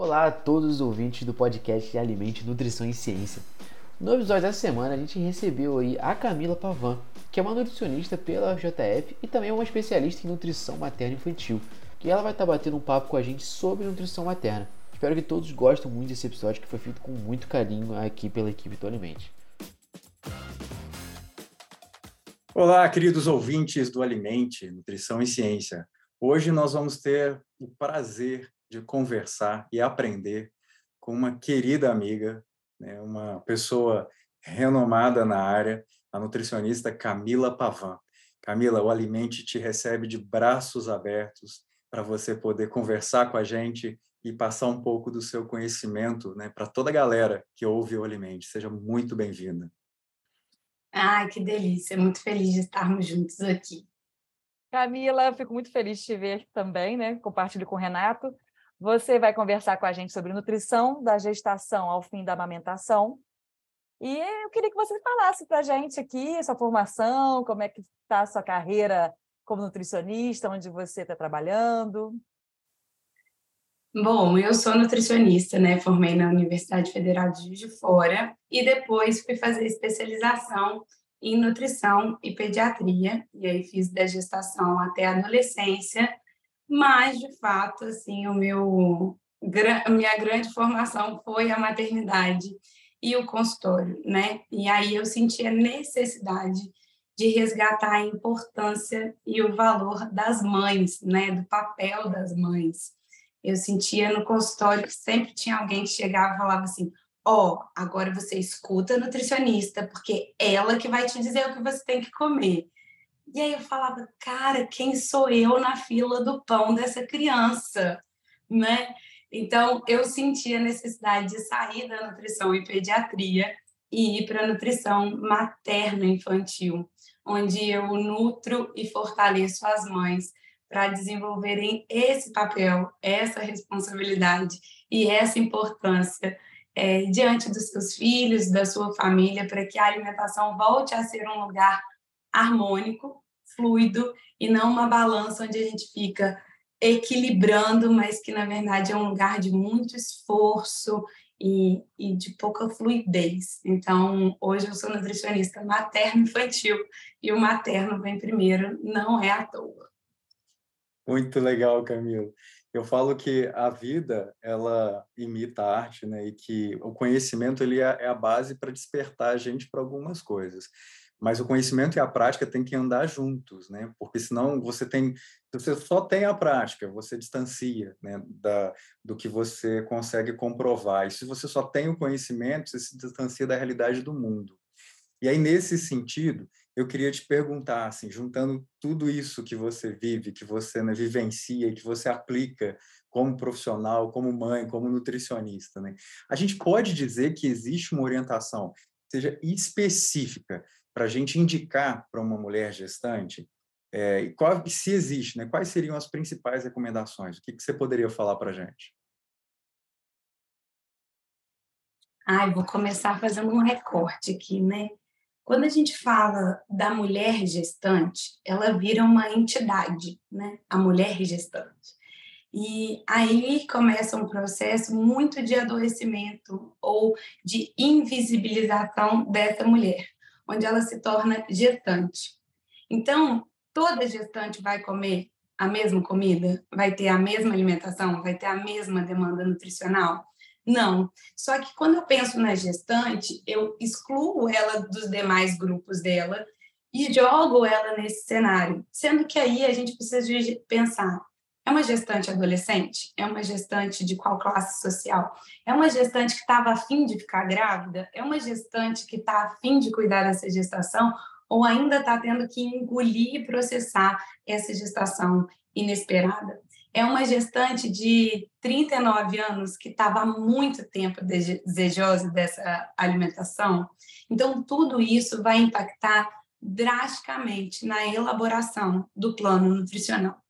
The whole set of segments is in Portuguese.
Olá a todos os ouvintes do podcast Alimente, Nutrição e Ciência. No episódio dessa semana a gente recebeu aí a Camila Pavan, que é uma nutricionista pela JF e também é uma especialista em nutrição materna infantil, que ela vai estar batendo um papo com a gente sobre nutrição materna. Espero que todos gostem muito desse episódio que foi feito com muito carinho aqui pela equipe do Alimente. Olá, queridos ouvintes do Alimente, Nutrição e Ciência. Hoje nós vamos ter o prazer de conversar e aprender com uma querida amiga, né, uma pessoa renomada na área, a nutricionista Camila Pavan. Camila, o Alimente te recebe de braços abertos para você poder conversar com a gente e passar um pouco do seu conhecimento né, para toda a galera que ouve o Alimente. Seja muito bem-vinda. Ai, que delícia! Muito feliz de estarmos juntos aqui. Camila, fico muito feliz de te ver também, né? Compartilho com o Renato. Você vai conversar com a gente sobre nutrição da gestação ao fim da amamentação. E eu queria que você falasse para a gente aqui sua formação, como é que está a sua carreira como nutricionista, onde você está trabalhando. Bom, eu sou nutricionista, né? Formei na Universidade Federal de Juiz de Fora e depois fui fazer especialização em nutrição e pediatria. E aí fiz da gestação até a adolescência mas de fato, assim, o meu a minha grande formação foi a maternidade e o consultório, né? E aí eu senti a necessidade de resgatar a importância e o valor das mães, né? Do papel das mães. Eu sentia no consultório que sempre tinha alguém que chegava e falava assim: ó, oh, agora você escuta a nutricionista, porque ela que vai te dizer o que você tem que comer. E aí eu falava, cara, quem sou eu na fila do pão dessa criança, né? Então eu senti a necessidade de sair da nutrição e pediatria e ir para a nutrição materna infantil, onde eu nutro e fortaleço as mães para desenvolverem esse papel, essa responsabilidade e essa importância é, diante dos seus filhos, da sua família, para que a alimentação volte a ser um lugar harmônico, fluido e não uma balança onde a gente fica equilibrando, mas que na verdade é um lugar de muito esforço e, e de pouca fluidez. Então, hoje eu sou nutricionista materno-infantil e o materno vem primeiro, não é à toa. Muito legal, Camilo. Eu falo que a vida ela imita a arte, né? E que o conhecimento ele é, é a base para despertar a gente para algumas coisas mas o conhecimento e a prática têm que andar juntos, né? Porque senão você tem, você só tem a prática, você distancia, né, da, do que você consegue comprovar. E se você só tem o conhecimento, você se distancia da realidade do mundo. E aí nesse sentido, eu queria te perguntar, assim, juntando tudo isso que você vive, que você né, vivencia, que você aplica como profissional, como mãe, como nutricionista, né? A gente pode dizer que existe uma orientação seja específica para a gente indicar para uma mulher gestante é, qual, se existe, né, quais seriam as principais recomendações? O que, que você poderia falar para a gente? Ai, vou começar fazendo um recorte aqui, né? Quando a gente fala da mulher gestante, ela vira uma entidade, né? A mulher gestante. E aí começa um processo muito de adoecimento ou de invisibilização dessa mulher onde ela se torna gestante. Então, toda gestante vai comer a mesma comida? Vai ter a mesma alimentação? Vai ter a mesma demanda nutricional? Não. Só que quando eu penso na gestante, eu excluo ela dos demais grupos dela e jogo ela nesse cenário. Sendo que aí a gente precisa pensar é uma gestante adolescente? É uma gestante de qual classe social? É uma gestante que estava afim de ficar grávida? É uma gestante que está afim de cuidar dessa gestação? Ou ainda está tendo que engolir e processar essa gestação inesperada? É uma gestante de 39 anos que estava há muito tempo desejosa dessa alimentação? Então, tudo isso vai impactar drasticamente na elaboração do plano nutricional.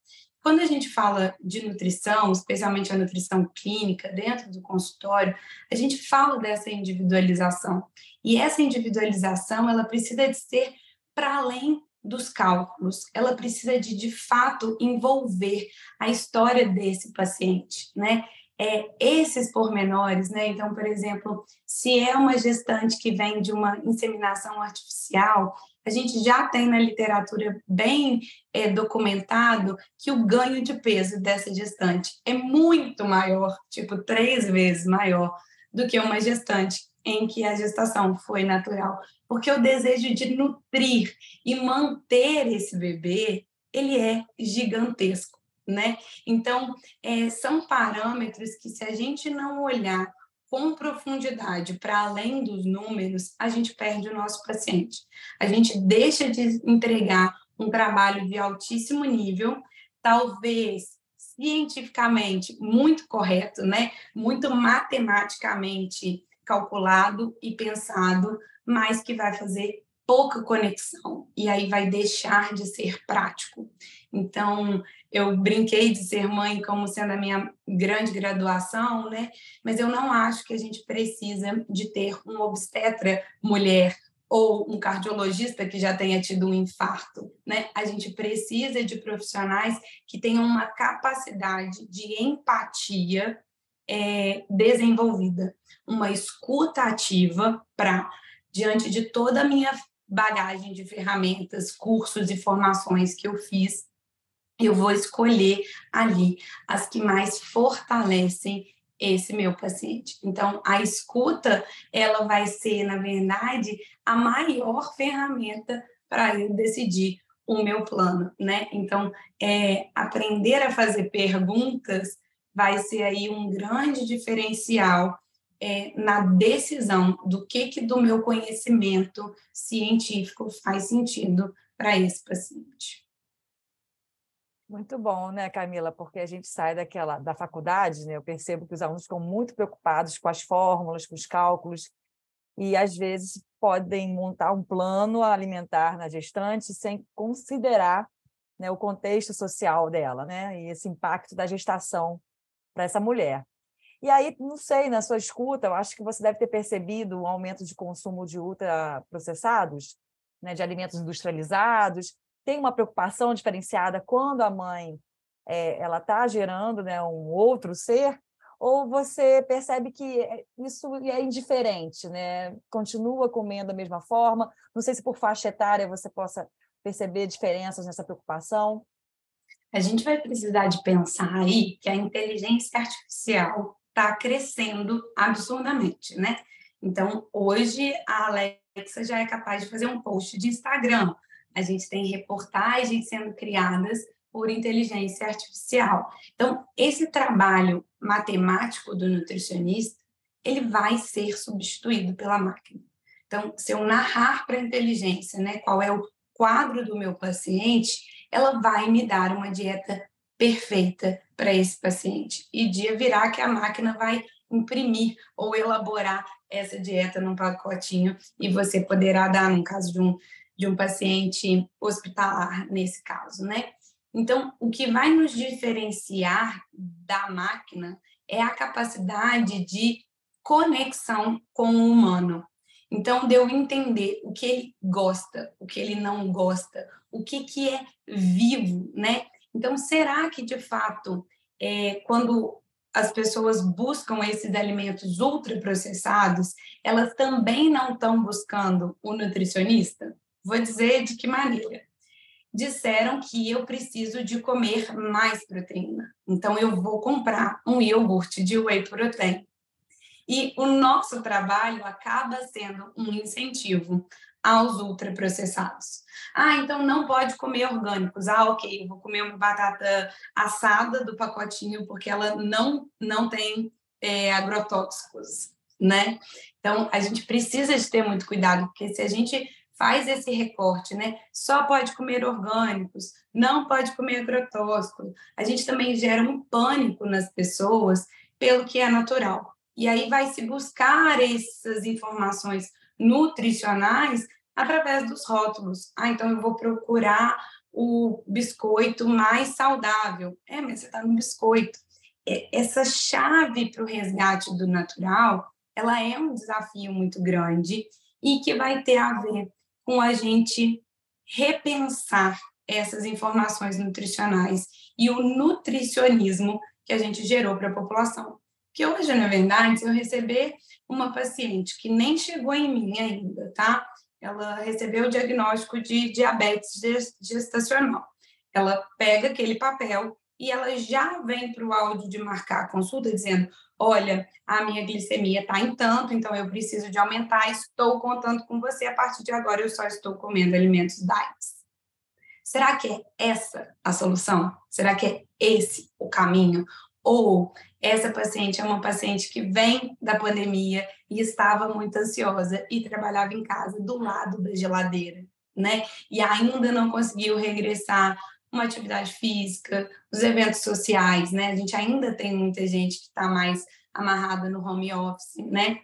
Quando a gente fala de nutrição, especialmente a nutrição clínica dentro do consultório, a gente fala dessa individualização. E essa individualização, ela precisa de ser para além dos cálculos. Ela precisa de de fato envolver a história desse paciente, né? É, esses pormenores, né? Então, por exemplo, se é uma gestante que vem de uma inseminação artificial, a gente já tem na literatura bem é, documentado que o ganho de peso dessa gestante é muito maior, tipo três vezes maior do que uma gestante em que a gestação foi natural, porque o desejo de nutrir e manter esse bebê ele é gigantesco, né? Então é, são parâmetros que se a gente não olhar com profundidade para além dos números, a gente perde o nosso paciente. A gente deixa de entregar um trabalho de altíssimo nível, talvez cientificamente muito correto, né? Muito matematicamente calculado e pensado, mas que vai fazer pouca conexão e aí vai deixar de ser prático. Então, eu brinquei de ser mãe como sendo a minha grande graduação, né? Mas eu não acho que a gente precisa de ter um obstetra mulher ou um cardiologista que já tenha tido um infarto, né? A gente precisa de profissionais que tenham uma capacidade de empatia é, desenvolvida, uma escuta ativa para diante de toda a minha bagagem de ferramentas, cursos e formações que eu fiz, eu vou escolher ali as que mais fortalecem esse meu paciente. Então, a escuta, ela vai ser, na verdade, a maior ferramenta para eu decidir o meu plano, né? Então, é, aprender a fazer perguntas vai ser aí um grande diferencial é, na decisão do que, que do meu conhecimento científico faz sentido para esse paciente. Muito bom, né, Camila? Porque a gente sai daquela da faculdade, né? Eu percebo que os alunos ficam muito preocupados com as fórmulas, com os cálculos, e às vezes podem montar um plano alimentar na gestante sem considerar né, o contexto social dela, né? E esse impacto da gestação para essa mulher. E aí, não sei, na sua escuta, eu acho que você deve ter percebido um aumento de consumo de ultraprocessados, né, de alimentos industrializados. Tem uma preocupação diferenciada quando a mãe é, ela está gerando né, um outro ser, ou você percebe que é, isso é indiferente, né? Continua comendo da mesma forma. Não sei se por faixa etária você possa perceber diferenças nessa preocupação. A gente vai precisar de pensar aí que a inteligência artificial está crescendo absurdamente, né? Então, hoje a Alexa já é capaz de fazer um post de Instagram. A gente tem reportagens sendo criadas por inteligência artificial. Então, esse trabalho matemático do nutricionista, ele vai ser substituído pela máquina. Então, se eu narrar para a inteligência, né, qual é o quadro do meu paciente, ela vai me dar uma dieta perfeita para esse paciente. E dia virá que a máquina vai imprimir ou elaborar essa dieta num pacotinho e você poderá dar, no caso de um, de um paciente hospitalar, nesse caso, né? Então, o que vai nos diferenciar da máquina é a capacidade de conexão com o humano. Então, de eu entender o que ele gosta, o que ele não gosta, o que, que é vivo, né? Então, será que, de fato, é, quando as pessoas buscam esses alimentos ultraprocessados, elas também não estão buscando o nutricionista? Vou dizer de que maneira. Disseram que eu preciso de comer mais proteína. Então, eu vou comprar um iogurte de whey protein. E o nosso trabalho acaba sendo um incentivo aos ultraprocessados. Ah, então não pode comer orgânicos. Ah, ok, vou comer uma batata assada do pacotinho porque ela não, não tem é, agrotóxicos, né? Então, a gente precisa de ter muito cuidado, porque se a gente faz esse recorte, né? Só pode comer orgânicos, não pode comer agrotóxicos. A gente também gera um pânico nas pessoas pelo que é natural. E aí vai se buscar essas informações nutricionais através dos rótulos. Ah, então eu vou procurar o biscoito mais saudável. É, mas você está no biscoito. Essa chave para o resgate do natural, ela é um desafio muito grande e que vai ter a ver com a gente repensar essas informações nutricionais e o nutricionismo que a gente gerou para a população. Porque hoje, na verdade, se eu receber uma paciente que nem chegou em mim ainda, tá? Ela recebeu o diagnóstico de diabetes gestacional. Ela pega aquele papel e ela já vem para o áudio de marcar a consulta dizendo: olha, a minha glicemia está em tanto, então eu preciso de aumentar, estou contando com você, a partir de agora eu só estou comendo alimentos diets. Será que é essa a solução? Será que é esse o caminho? Ou essa paciente é uma paciente que vem da pandemia e estava muito ansiosa e trabalhava em casa do lado da geladeira, né? E ainda não conseguiu regressar uma atividade física, os eventos sociais, né? A gente ainda tem muita gente que está mais amarrada no home office, né?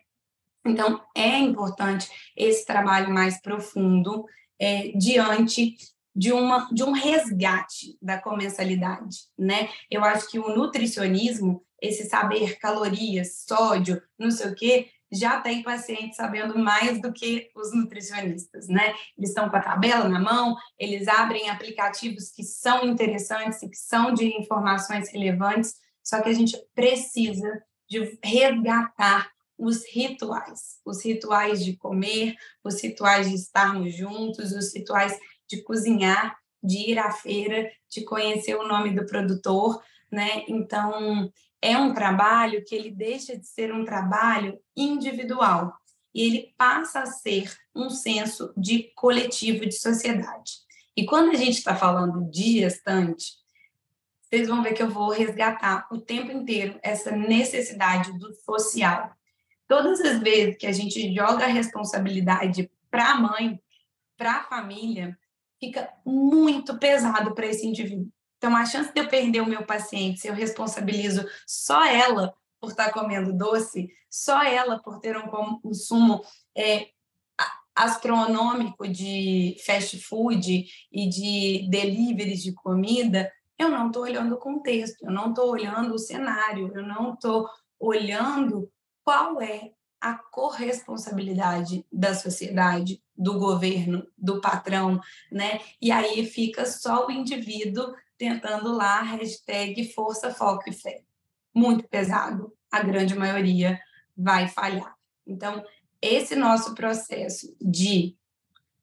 Então, é importante esse trabalho mais profundo é, diante de, uma, de um resgate da comensalidade, né? Eu acho que o nutricionismo, esse saber calorias, sódio, não sei o quê, já tem paciente sabendo mais do que os nutricionistas, né? Eles estão com a tabela na mão, eles abrem aplicativos que são interessantes e que são de informações relevantes, só que a gente precisa de resgatar os rituais, os rituais de comer, os rituais de estarmos juntos, os rituais de cozinhar, de ir à feira, de conhecer o nome do produtor, né? Então, é um trabalho que ele deixa de ser um trabalho individual e ele passa a ser um senso de coletivo, de sociedade. E quando a gente está falando de gestante, vocês vão ver que eu vou resgatar o tempo inteiro essa necessidade do social. Todas as vezes que a gente joga a responsabilidade para a mãe, para a família, fica muito pesado para esse indivíduo. Então, a chance de eu perder o meu paciente, se eu responsabilizo só ela por estar comendo doce, só ela por ter um consumo é, astronômico de fast food e de deliveries de comida, eu não estou olhando o contexto, eu não estou olhando o cenário, eu não estou olhando qual é a corresponsabilidade da sociedade, do governo, do patrão, né? E aí fica só o indivíduo tentando lá hashtag força, foco e fé. Muito pesado, a grande maioria vai falhar. Então, esse nosso processo de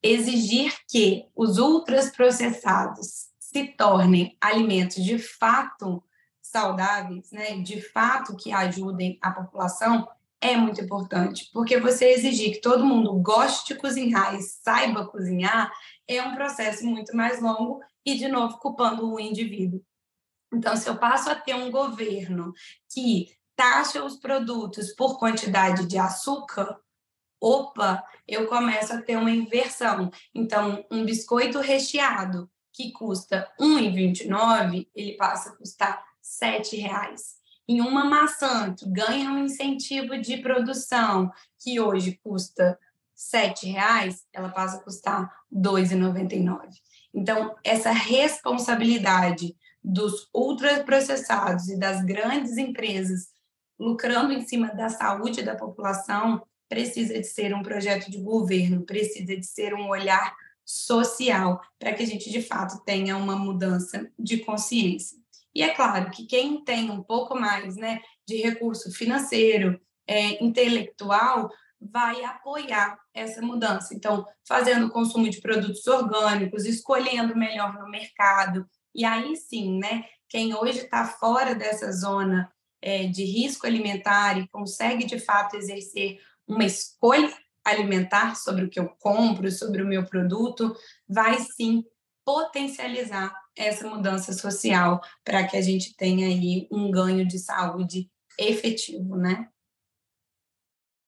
exigir que os ultraprocessados se tornem alimentos de fato saudáveis, né, de fato que ajudem a população, é muito importante, porque você exigir que todo mundo goste de cozinhar e saiba cozinhar é um processo muito mais longo e, de novo, culpando o indivíduo. Então, se eu passo a ter um governo que taxa os produtos por quantidade de açúcar, opa, eu começo a ter uma inversão. Então, um biscoito recheado que custa R$ 1,29, ele passa a custar R$ 7,00. Em uma maçã que ganha um incentivo de produção, que hoje custa R$ 7,00, ela passa a custar R$ 2,99. Então, essa responsabilidade dos ultraprocessados e das grandes empresas lucrando em cima da saúde da população precisa de ser um projeto de governo, precisa de ser um olhar social para que a gente de fato tenha uma mudança de consciência. E é claro que quem tem um pouco mais né, de recurso financeiro, é, intelectual, vai apoiar essa mudança. Então, fazendo o consumo de produtos orgânicos, escolhendo melhor no mercado. E aí sim, né? Quem hoje está fora dessa zona é, de risco alimentar e consegue de fato exercer uma escolha alimentar sobre o que eu compro, sobre o meu produto, vai sim potencializar essa mudança social para que a gente tenha aí um ganho de saúde efetivo, né?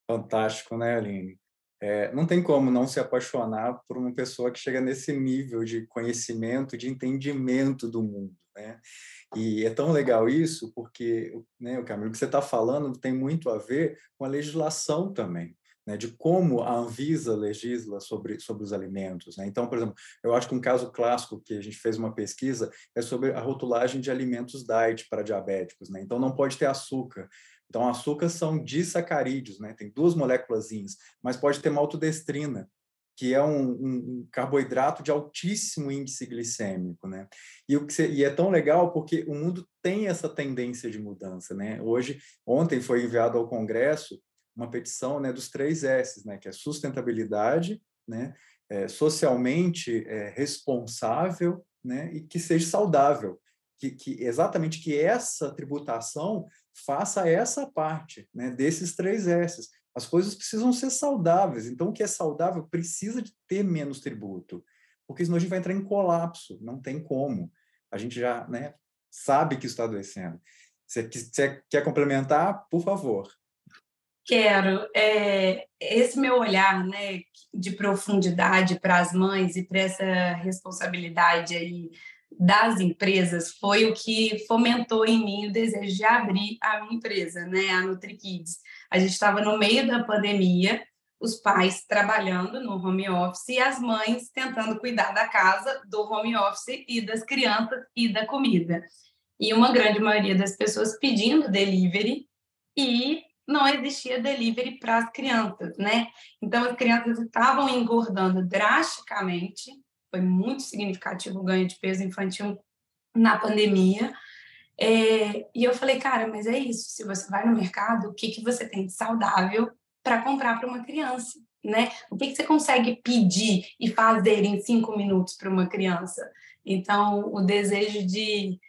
Fantástico, né, Aline? É, não tem como não se apaixonar por uma pessoa que chega nesse nível de conhecimento, de entendimento do mundo, né? E é tão legal isso porque, né, o Camilo que você está falando tem muito a ver com a legislação também. Né, de como a Anvisa legisla sobre, sobre os alimentos. Né? Então, por exemplo, eu acho que um caso clássico que a gente fez uma pesquisa é sobre a rotulagem de alimentos diet para diabéticos. Né? Então, não pode ter açúcar. Então, açúcar são disacarídeos, né? Tem duas moléculas, mas pode ter maltodestrina. que é um, um, carboidrato de altíssimo índice glicêmico, né? E, o que você, e é tão legal porque o mundo tem essa tendência de mudança, né? Hoje, ontem foi enviado ao Congresso uma petição, né, dos três S, né, que é sustentabilidade, né, é, socialmente é, responsável, né, e que seja saudável, que, que exatamente que essa tributação faça essa parte, né, desses três S's. As coisas precisam ser saudáveis. Então, o que é saudável precisa de ter menos tributo, porque senão a gente vai entrar em colapso. Não tem como. A gente já né, sabe que está adoecendo. Você, você quer complementar? Por favor. Quero. É, esse meu olhar né, de profundidade para as mães e para essa responsabilidade aí das empresas foi o que fomentou em mim o desejo de abrir a minha empresa, né, a NutriKids. A gente estava no meio da pandemia, os pais trabalhando no home office e as mães tentando cuidar da casa, do home office e das crianças e da comida. E uma grande maioria das pessoas pedindo delivery e não existia delivery para as crianças, né? Então as crianças estavam engordando drasticamente foi muito significativo o ganho de peso infantil na pandemia. É, e eu falei, cara, mas é isso. Se você vai no mercado, o que, que você tem de saudável para comprar para uma criança? Né? O que, que você consegue pedir e fazer em cinco minutos para uma criança? Então, o desejo de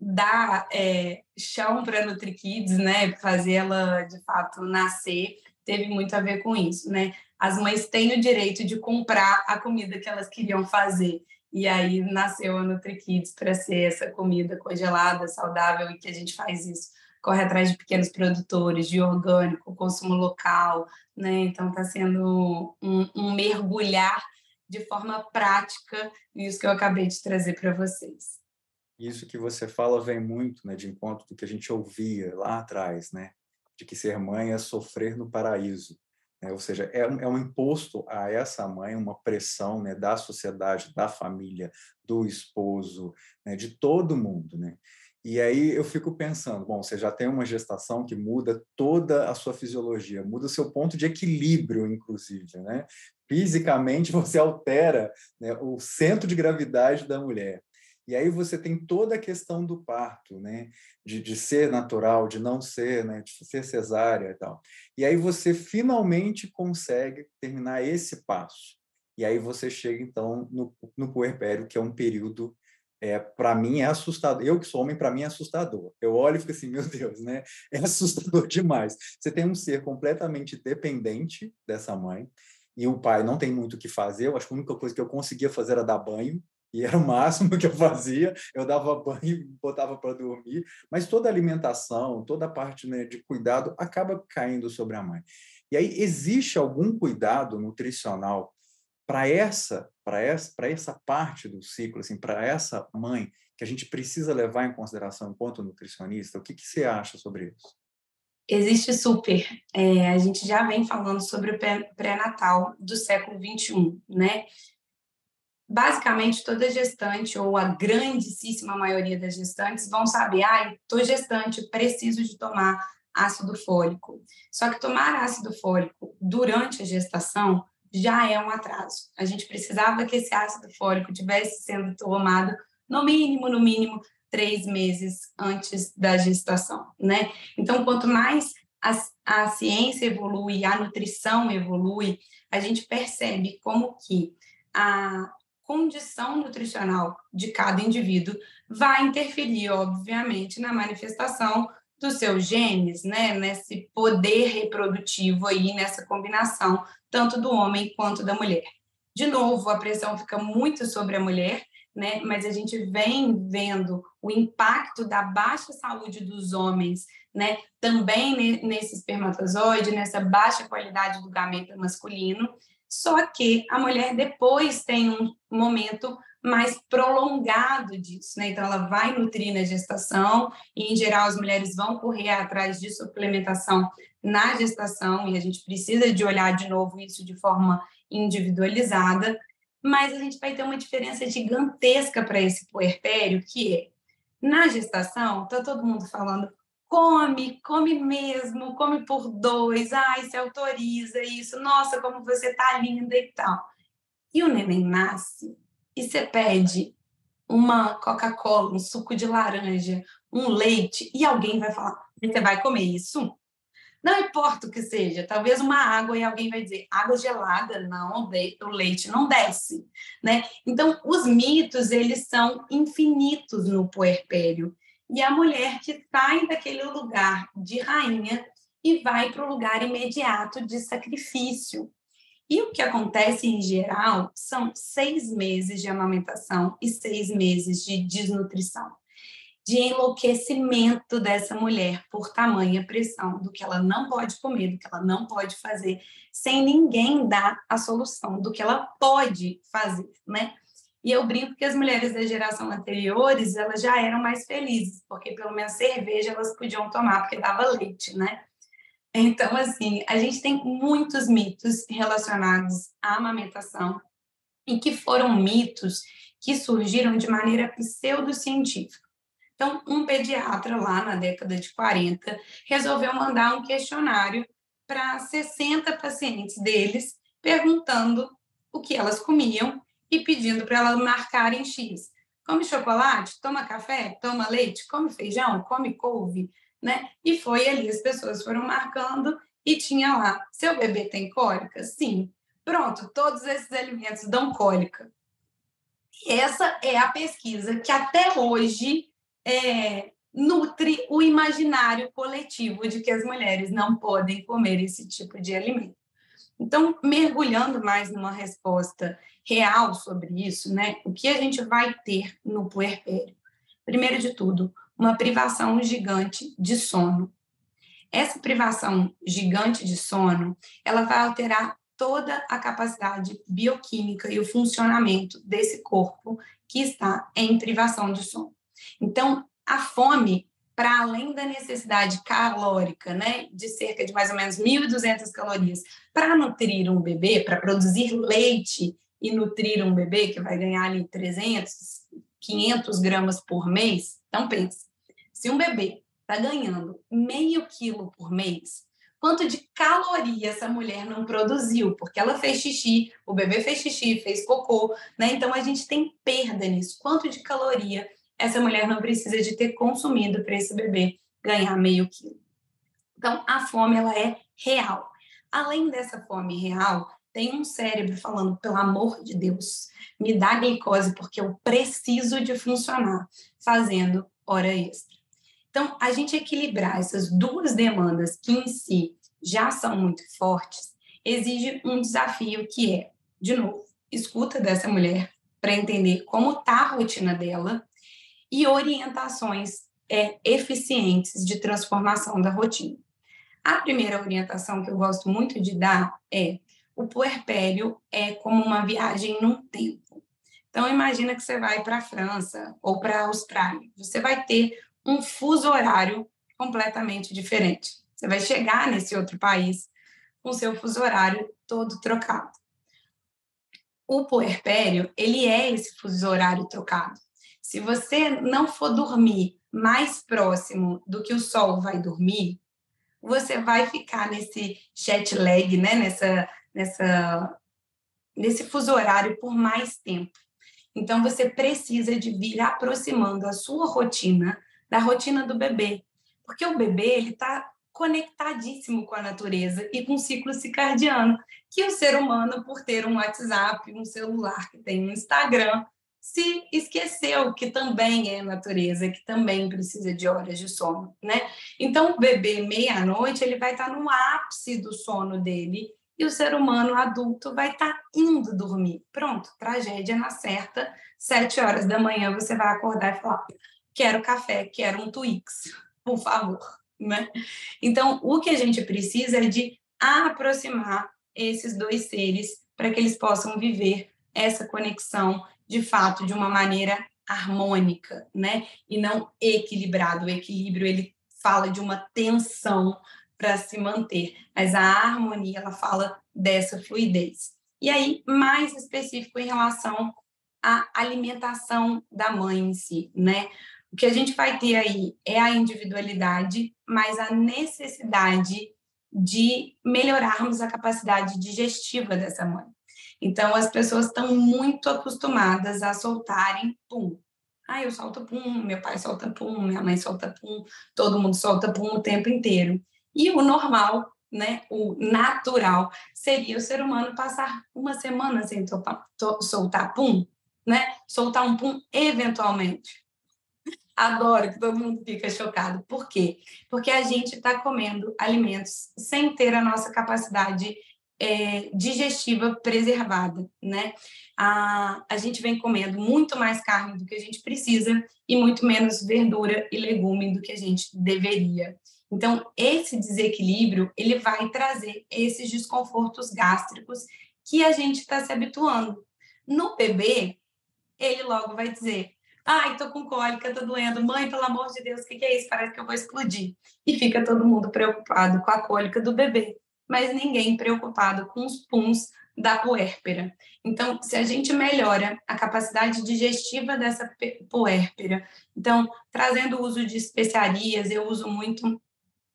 dar é, chão para a NutriKids, né? fazer ela de fato nascer, teve muito a ver com isso, né? As mães têm o direito de comprar a comida que elas queriam fazer. E aí nasceu a NutriKids para ser essa comida congelada, saudável e que a gente faz isso. Corre atrás de pequenos produtores, de orgânico, consumo local, né? Então está sendo um, um mergulhar de forma prática nisso que eu acabei de trazer para vocês. Isso que você fala vem muito né, de encontro do que a gente ouvia lá atrás, né? de que ser mãe é sofrer no paraíso. Né? Ou seja, é um, é um imposto a essa mãe, uma pressão né, da sociedade, da família, do esposo, né, de todo mundo. Né? E aí eu fico pensando, bom, você já tem uma gestação que muda toda a sua fisiologia, muda o seu ponto de equilíbrio, inclusive, né? Fisicamente você altera né, o centro de gravidade da mulher. E aí você tem toda a questão do parto, né? De, de ser natural, de não ser, né? De ser cesárea e tal. E aí você finalmente consegue terminar esse passo. E aí você chega, então, no, no puerpério, que é um período, é, para mim, é assustador. Eu que sou homem, para mim é assustador. Eu olho e fico assim, meu Deus, né? É assustador demais. Você tem um ser completamente dependente dessa mãe, e o pai não tem muito o que fazer. Eu acho que a única coisa que eu conseguia fazer era dar banho, e era o máximo que eu fazia. Eu dava banho, botava para dormir, mas toda a alimentação, toda a parte né, de cuidado acaba caindo sobre a mãe. E aí existe algum cuidado nutricional para essa, para essa, para essa parte do ciclo, assim, para essa mãe que a gente precisa levar em consideração enquanto nutricionista? O que, que você acha sobre isso? Existe super. É, a gente já vem falando sobre o pré-natal do século 21, né? Basicamente toda gestante ou a grandíssima maioria das gestantes vão saber, ah, estou gestante, preciso de tomar ácido fólico. Só que tomar ácido fólico durante a gestação já é um atraso. A gente precisava que esse ácido fólico tivesse sendo tomado no mínimo, no mínimo três meses antes da gestação, né? Então, quanto mais a, a ciência evolui, a nutrição evolui, a gente percebe como que a, condição nutricional de cada indivíduo vai interferir, obviamente, na manifestação dos seus genes, né, nesse poder reprodutivo aí, nessa combinação, tanto do homem quanto da mulher. De novo, a pressão fica muito sobre a mulher, né, mas a gente vem vendo o impacto da baixa saúde dos homens, né, também nesse espermatozoide, nessa baixa qualidade do gameta masculino, só que a mulher depois tem um momento mais prolongado disso, né? Então, ela vai nutrir na gestação, e em geral as mulheres vão correr atrás de suplementação na gestação, e a gente precisa de olhar de novo isso de forma individualizada, mas a gente vai ter uma diferença gigantesca para esse puerpério, que é na gestação, tá todo mundo falando come, come mesmo, come por dois, ai, se autoriza isso, nossa, como você tá linda e tal. E o neném nasce e você pede uma Coca-Cola, um suco de laranja, um leite, e alguém vai falar: você vai comer isso? Não importa o que seja, talvez uma água e alguém vai dizer água gelada, não, o leite não desce, né? Então, os mitos, eles são infinitos no puerpério. E a mulher que sai daquele lugar de rainha e vai para o lugar imediato de sacrifício. E o que acontece em geral são seis meses de amamentação e seis meses de desnutrição de enlouquecimento dessa mulher por tamanha pressão do que ela não pode comer, do que ela não pode fazer, sem ninguém dar a solução do que ela pode fazer, né? E eu brinco que as mulheres da geração anteriores, elas já eram mais felizes, porque pelo menos cerveja elas podiam tomar, porque dava leite, né? Então, assim, a gente tem muitos mitos relacionados à amamentação, e que foram mitos que surgiram de maneira pseudocientífica. Então, um pediatra lá na década de 40 resolveu mandar um questionário para 60 pacientes deles, perguntando o que elas comiam e pedindo para elas marcarem X. Come chocolate? Toma café? Toma leite? Come feijão? Come couve? Né? E foi ali, as pessoas foram marcando e tinha lá, seu bebê tem cólica? Sim. Pronto, todos esses alimentos dão cólica. E essa é a pesquisa que até hoje é, nutre o imaginário coletivo de que as mulheres não podem comer esse tipo de alimento. Então, mergulhando mais numa resposta real sobre isso, né? O que a gente vai ter no puerpério? Primeiro de tudo, uma privação gigante de sono. Essa privação gigante de sono, ela vai alterar toda a capacidade bioquímica e o funcionamento desse corpo que está em privação de sono. Então, a fome, para além da necessidade calórica, né, de cerca de mais ou menos 1.200 calorias, para nutrir um bebê, para produzir leite e nutrir um bebê, que vai ganhar ali 300, 500 gramas por mês, então pense, se um bebê está ganhando meio quilo por mês, quanto de caloria essa mulher não produziu, porque ela fez xixi, o bebê fez xixi, fez cocô, né? Então a gente tem perda nisso. Quanto de caloria essa mulher não precisa de ter consumido para esse bebê ganhar meio quilo. Então, a fome ela é real. Além dessa fome real, tem um cérebro falando, pelo amor de Deus, me dá glicose porque eu preciso de funcionar, fazendo hora extra. Então, a gente equilibrar essas duas demandas que em si já são muito fortes, exige um desafio que é, de novo, escuta dessa mulher para entender como está a rotina dela e orientações é, eficientes de transformação da rotina. A primeira orientação que eu gosto muito de dar é o puerpério é como uma viagem num tempo. Então imagina que você vai para a França ou para a Austrália, você vai ter um fuso horário completamente diferente. Você vai chegar nesse outro país com seu fuso horário todo trocado. O puerpério, ele é esse fuso horário trocado. Se você não for dormir mais próximo do que o sol vai dormir, você vai ficar nesse jet lag, né? nessa, nessa, nesse fuso horário por mais tempo. Então, você precisa de vir aproximando a sua rotina da rotina do bebê, porque o bebê ele está conectadíssimo com a natureza e com o ciclo circadiano, que o ser humano, por ter um WhatsApp, um celular que tem um Instagram, se esqueceu que também é natureza, que também precisa de horas de sono, né? Então, o bebê meia-noite, ele vai estar no ápice do sono dele e o ser humano adulto vai estar indo dormir. Pronto, tragédia na certa, sete horas da manhã você vai acordar e falar: quero café, quero um Twix, por favor, né? Então, o que a gente precisa é de aproximar esses dois seres para que eles possam viver essa conexão de fato, de uma maneira harmônica, né? E não equilibrado. O equilíbrio ele fala de uma tensão para se manter, mas a harmonia ela fala dessa fluidez. E aí, mais específico em relação à alimentação da mãe em si, né? O que a gente vai ter aí é a individualidade, mas a necessidade de melhorarmos a capacidade digestiva dessa mãe. Então, as pessoas estão muito acostumadas a soltarem pum. Ah, eu solto pum, meu pai solta pum, minha mãe solta pum, todo mundo solta pum o tempo inteiro. E o normal, né, o natural, seria o ser humano passar uma semana sem soltar pum, né? Soltar um pum eventualmente. Adoro que todo mundo fica chocado. Por quê? Porque a gente está comendo alimentos sem ter a nossa capacidade é, digestiva preservada, né? A, a gente vem comendo muito mais carne do que a gente precisa e muito menos verdura e legume do que a gente deveria. Então, esse desequilíbrio, ele vai trazer esses desconfortos gástricos que a gente está se habituando. No bebê, ele logo vai dizer: Ai, tô com cólica, tô doendo. Mãe, pelo amor de Deus, o que, que é isso? Parece que eu vou explodir. E fica todo mundo preocupado com a cólica do bebê, mas ninguém preocupado com os puns da puérpera. Então, se a gente melhora a capacidade digestiva dessa puérpera, então, trazendo o uso de especiarias, eu uso muito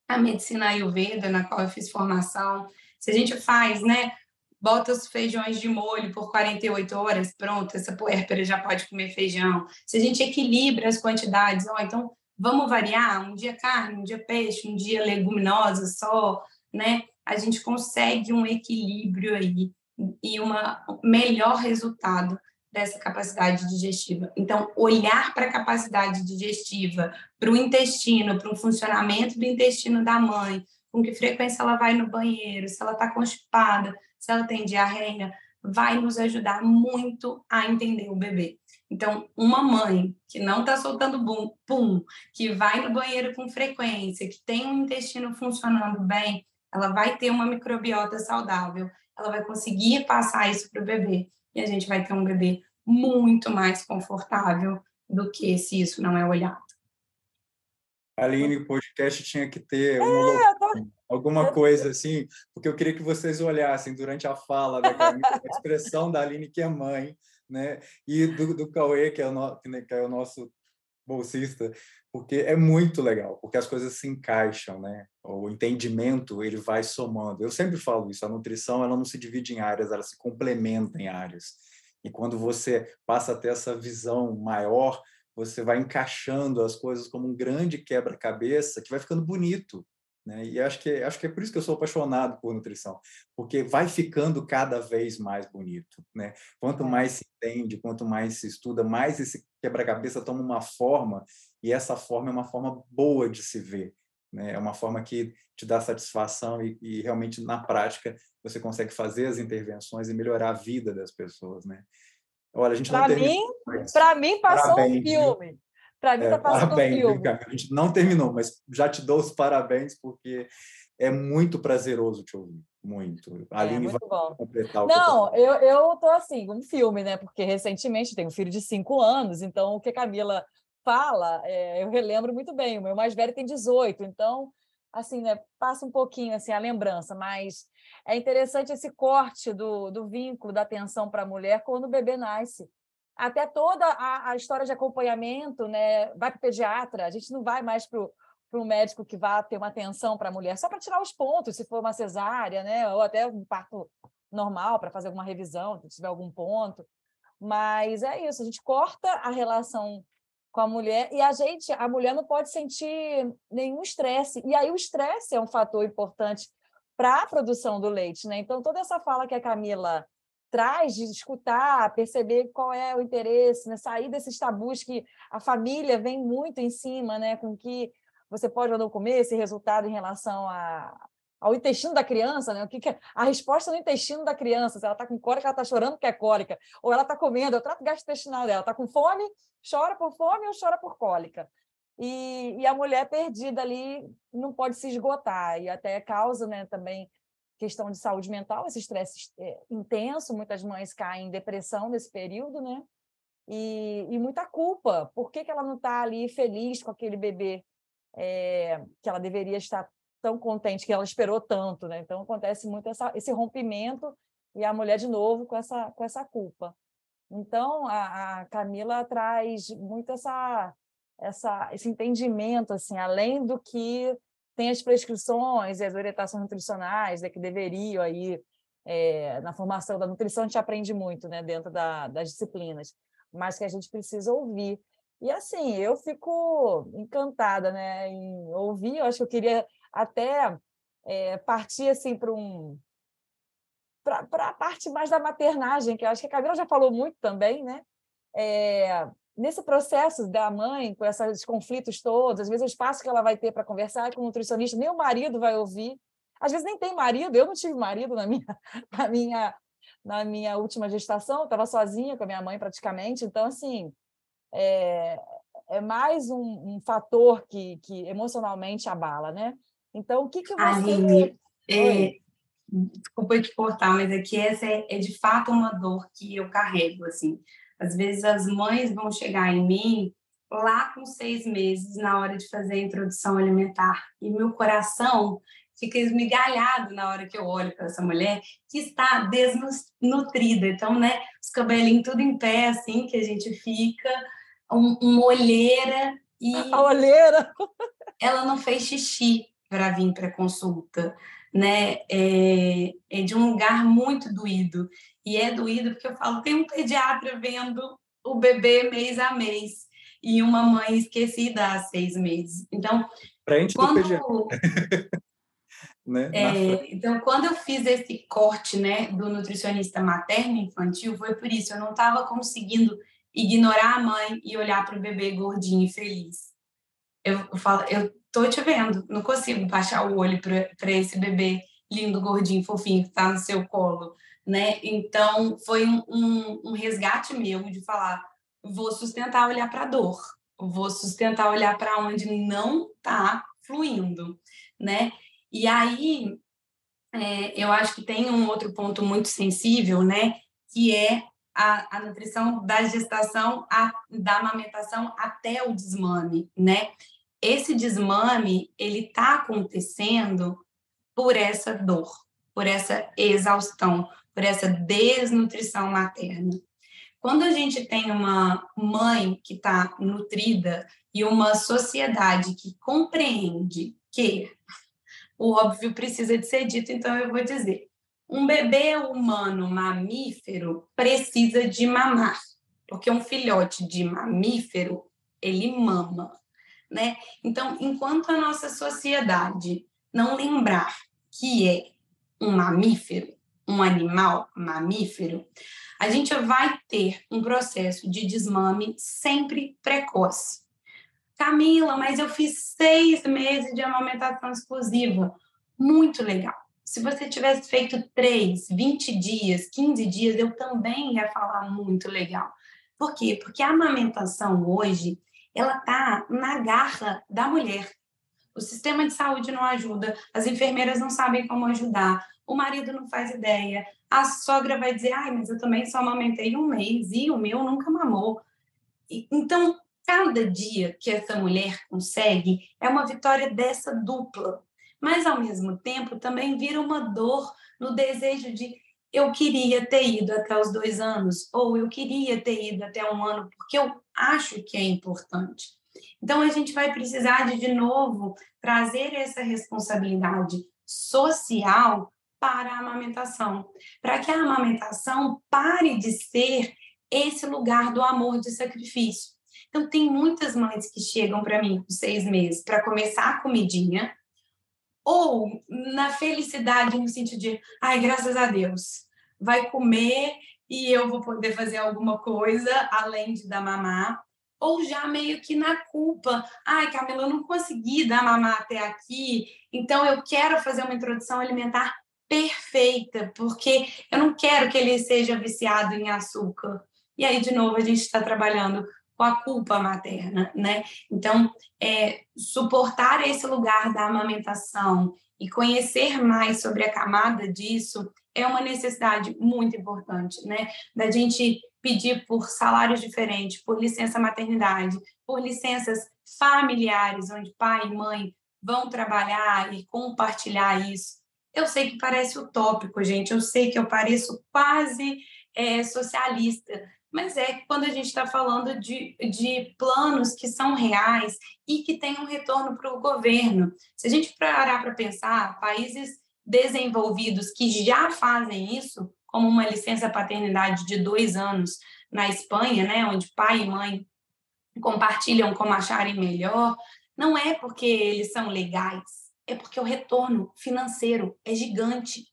a medicina ayurveda, na qual eu fiz formação. Se a gente faz, né, bota os feijões de molho por 48 horas, pronto, essa puérpera já pode comer feijão. Se a gente equilibra as quantidades, ó, então vamos variar, um dia carne, um dia peixe, um dia leguminosa só, né? A gente consegue um equilíbrio aí e um melhor resultado dessa capacidade digestiva. Então, olhar para a capacidade digestiva, para o intestino, para o funcionamento do intestino da mãe, com que frequência ela vai no banheiro, se ela está constipada, se ela tem diarreia, vai nos ajudar muito a entender o bebê. Então, uma mãe que não está soltando bum, pum, que vai no banheiro com frequência, que tem um intestino funcionando bem, ela vai ter uma microbiota saudável, ela vai conseguir passar isso para o bebê e a gente vai ter um bebê muito mais confortável do que se isso não é olhado. Aline, o podcast tinha que ter uma, é, tô... alguma coisa assim, porque eu queria que vocês olhassem durante a fala da Camila, a expressão da Aline, que é mãe, né? e do, do Cauê, que é, o no, que é o nosso bolsista, porque é muito legal, porque as coisas se encaixam, né? O entendimento, ele vai somando. Eu sempre falo isso, a nutrição, ela não se divide em áreas, ela se complementa em áreas. E quando você passa a ter essa visão maior, você vai encaixando as coisas como um grande quebra-cabeça que vai ficando bonito. Né? E acho que, acho que é por isso que eu sou apaixonado por nutrição, porque vai ficando cada vez mais bonito. Né? Quanto é. mais se entende, quanto mais se estuda, mais esse quebra-cabeça toma uma forma, e essa forma é uma forma boa de se ver. Né? É uma forma que te dá satisfação e, e realmente, na prática, você consegue fazer as intervenções e melhorar a vida das pessoas. Né? Olha, a gente pra não mim, Para mim, passou parabéns, um filme. Para mim, está é, passando parabéns, um filme. A gente não terminou, mas já te dou os parabéns, porque é muito prazeroso te ouvir. Muito. A é, Aline vai bom. completar o Não, eu, eu tô assim, um filme, né? Porque recentemente tenho um filho de cinco anos, então o que a Camila fala, é, eu relembro muito bem. O meu mais velho tem 18, então, assim, né? Passa um pouquinho assim a lembrança, mas é interessante esse corte do, do vínculo da atenção para a mulher quando o bebê nasce. Até toda a, a história de acompanhamento, né? Vai para o pediatra, a gente não vai mais para o médico que vá ter uma atenção para a mulher, só para tirar os pontos, se for uma cesárea, né? Ou até um parto normal, para fazer alguma revisão, se tiver algum ponto. Mas é isso, a gente corta a relação com a mulher e a gente, a mulher não pode sentir nenhum estresse. E aí o estresse é um fator importante para a produção do leite, né? Então, toda essa fala que a Camila traz de escutar, perceber qual é o interesse, né? sair desses tabus que a família vem muito em cima, né? Com que você pode ou não comer esse resultado em relação a, ao intestino da criança, né? O que, que é? a resposta no intestino da criança, se ela está com cólica, ela está chorando que é cólica, ou ela está comendo, é o trato gastrointestinal dela, está com fome, chora por fome ou chora por cólica e, e a mulher perdida ali não pode se esgotar, e até causa né, também questão de saúde mental, esse estresse é, intenso, muitas mães caem em depressão nesse período, né? E, e muita culpa. Por que, que ela não está ali feliz com aquele bebê é, que ela deveria estar tão contente, que ela esperou tanto, né? Então acontece muito essa, esse rompimento e a mulher de novo com essa, com essa culpa. Então a, a Camila traz muito essa essa, esse entendimento, assim, além do que tem as prescrições e as orientações nutricionais né, que deveriam aí é, na formação da nutrição a gente aprende muito, né, dentro da, das disciplinas, mas que a gente precisa ouvir. E assim, eu fico encantada, né, em ouvir. Eu acho que eu queria até é, partir assim para um para a parte mais da maternagem, que eu acho que a Camila já falou muito também, né? É, nesse processo da mãe, com esses conflitos todos, às vezes o espaço que ela vai ter para conversar com o nutricionista, nem o marido vai ouvir. Às vezes nem tem marido, eu não tive marido na minha, na minha, na minha última gestação, estava sozinha com a minha mãe praticamente. Então, assim, é, é mais um, um, fator que, que emocionalmente abala, né? Então, o que, que você... Aline, é, desculpa te cortar, mas é que essa é, é de fato uma dor que eu carrego, assim. Às vezes as mães vão chegar em mim lá com seis meses, na hora de fazer a introdução alimentar, e meu coração fica esmigalhado na hora que eu olho para essa mulher que está desnutrida. Então, né, os cabelinhos tudo em pé, assim, que a gente fica, um, uma olheira. E a olheira! Ela não fez xixi para vir para consulta, né? É, é de um lugar muito doído. E é doído porque eu falo, tem um pediatra vendo o bebê mês a mês e uma mãe esquecida há seis meses. Então, Frente quando... né? É, então, quando eu fiz esse corte né, do nutricionista materno infantil, foi por isso, eu não estava conseguindo ignorar a mãe e olhar para o bebê gordinho e feliz. Eu, eu falo, eu tô te vendo, não consigo baixar o olho para esse bebê lindo, gordinho, fofinho que está no seu colo, né? Então, foi um, um, um resgate meu de falar, vou sustentar olhar para a dor, vou sustentar olhar para onde não está fluindo, né? E aí, é, eu acho que tem um outro ponto muito sensível, né? Que é a, a nutrição da gestação, a, da amamentação até o desmame, né? Esse desmame, ele está acontecendo por essa dor, por essa exaustão, por essa desnutrição materna. Quando a gente tem uma mãe que está nutrida e uma sociedade que compreende que o óbvio precisa de ser dito, então eu vou dizer. Um bebê humano mamífero precisa de mamar, porque um filhote de mamífero, ele mama, né? Então, enquanto a nossa sociedade não lembrar que é um mamífero, um animal mamífero, a gente vai ter um processo de desmame sempre precoce. Camila, mas eu fiz seis meses de amamentação exclusiva. Muito legal. Se você tivesse feito três, 20 dias, 15 dias, eu também ia falar muito legal. Por quê? Porque a amamentação hoje, ela tá na garra da mulher. O sistema de saúde não ajuda, as enfermeiras não sabem como ajudar, o marido não faz ideia, a sogra vai dizer, ai, mas eu também só amamentei um mês e o meu nunca mamou. Então, Cada dia que essa mulher consegue é uma vitória dessa dupla, mas ao mesmo tempo também vira uma dor no desejo de eu queria ter ido até os dois anos, ou eu queria ter ido até um ano, porque eu acho que é importante. Então, a gente vai precisar de, de novo, trazer essa responsabilidade social para a amamentação, para que a amamentação pare de ser esse lugar do amor de sacrifício. Então, tem muitas mães que chegam para mim com seis meses para começar a comidinha, ou na felicidade, no sentido de, ai, graças a Deus, vai comer e eu vou poder fazer alguma coisa além de dar mamar, ou já meio que na culpa, ai, Camila, eu não consegui dar mamar até aqui, então eu quero fazer uma introdução alimentar perfeita, porque eu não quero que ele seja viciado em açúcar. E aí, de novo, a gente está trabalhando com a culpa materna, né? Então, é, suportar esse lugar da amamentação e conhecer mais sobre a camada disso é uma necessidade muito importante, né? Da gente pedir por salários diferentes, por licença maternidade, por licenças familiares, onde pai e mãe vão trabalhar e compartilhar isso. Eu sei que parece utópico, gente, eu sei que eu pareço quase é, socialista, mas é quando a gente está falando de, de planos que são reais e que têm um retorno para o governo. Se a gente parar para pensar, países desenvolvidos que já fazem isso, como uma licença paternidade de dois anos na Espanha, né, onde pai e mãe compartilham como acharem melhor, não é porque eles são legais, é porque o retorno financeiro é gigante.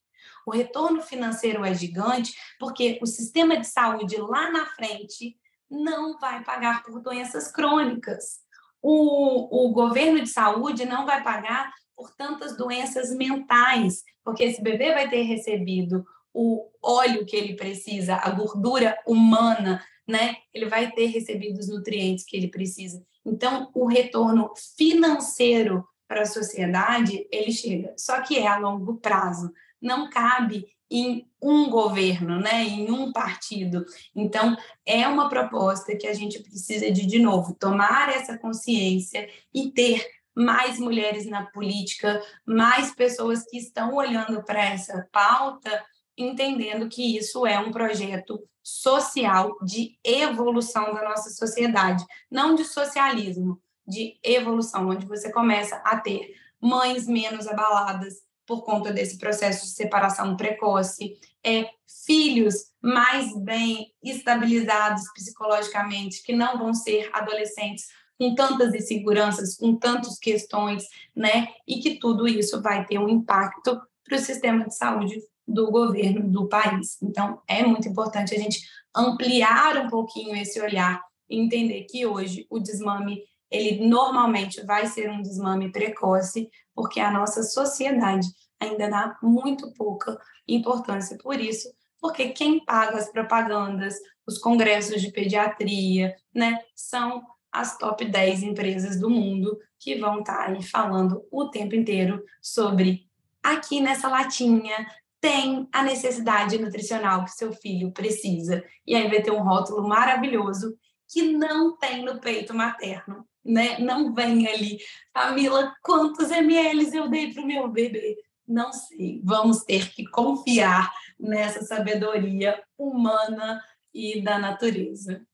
O retorno financeiro é gigante porque o sistema de saúde lá na frente não vai pagar por doenças crônicas. O, o governo de saúde não vai pagar por tantas doenças mentais, porque esse bebê vai ter recebido o óleo que ele precisa, a gordura humana, né? Ele vai ter recebido os nutrientes que ele precisa. Então, o retorno financeiro para a sociedade, ele chega. Só que é a longo prazo. Não cabe em um governo, né, em um partido. Então, é uma proposta que a gente precisa de, de novo, tomar essa consciência e ter mais mulheres na política, mais pessoas que estão olhando para essa pauta, entendendo que isso é um projeto social de evolução da nossa sociedade, não de socialismo, de evolução, onde você começa a ter mães menos abaladas por conta desse processo de separação precoce, é, filhos mais bem estabilizados psicologicamente, que não vão ser adolescentes com tantas inseguranças, com tantas questões, né? E que tudo isso vai ter um impacto para o sistema de saúde do governo do país. Então, é muito importante a gente ampliar um pouquinho esse olhar e entender que hoje o desmame ele normalmente vai ser um desmame precoce, porque a nossa sociedade ainda dá muito pouca importância por isso, porque quem paga as propagandas, os congressos de pediatria, né, são as top 10 empresas do mundo que vão estar tá aí falando o tempo inteiro sobre aqui nessa latinha tem a necessidade nutricional que seu filho precisa. E aí vai ter um rótulo maravilhoso que não tem no peito materno, né? Não vem ali, Camila, quantos ml eu dei para o meu bebê? Não sei. Vamos ter que confiar nessa sabedoria humana e da natureza.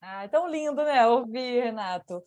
Ah, tão lindo, né? Ouvir, Renato.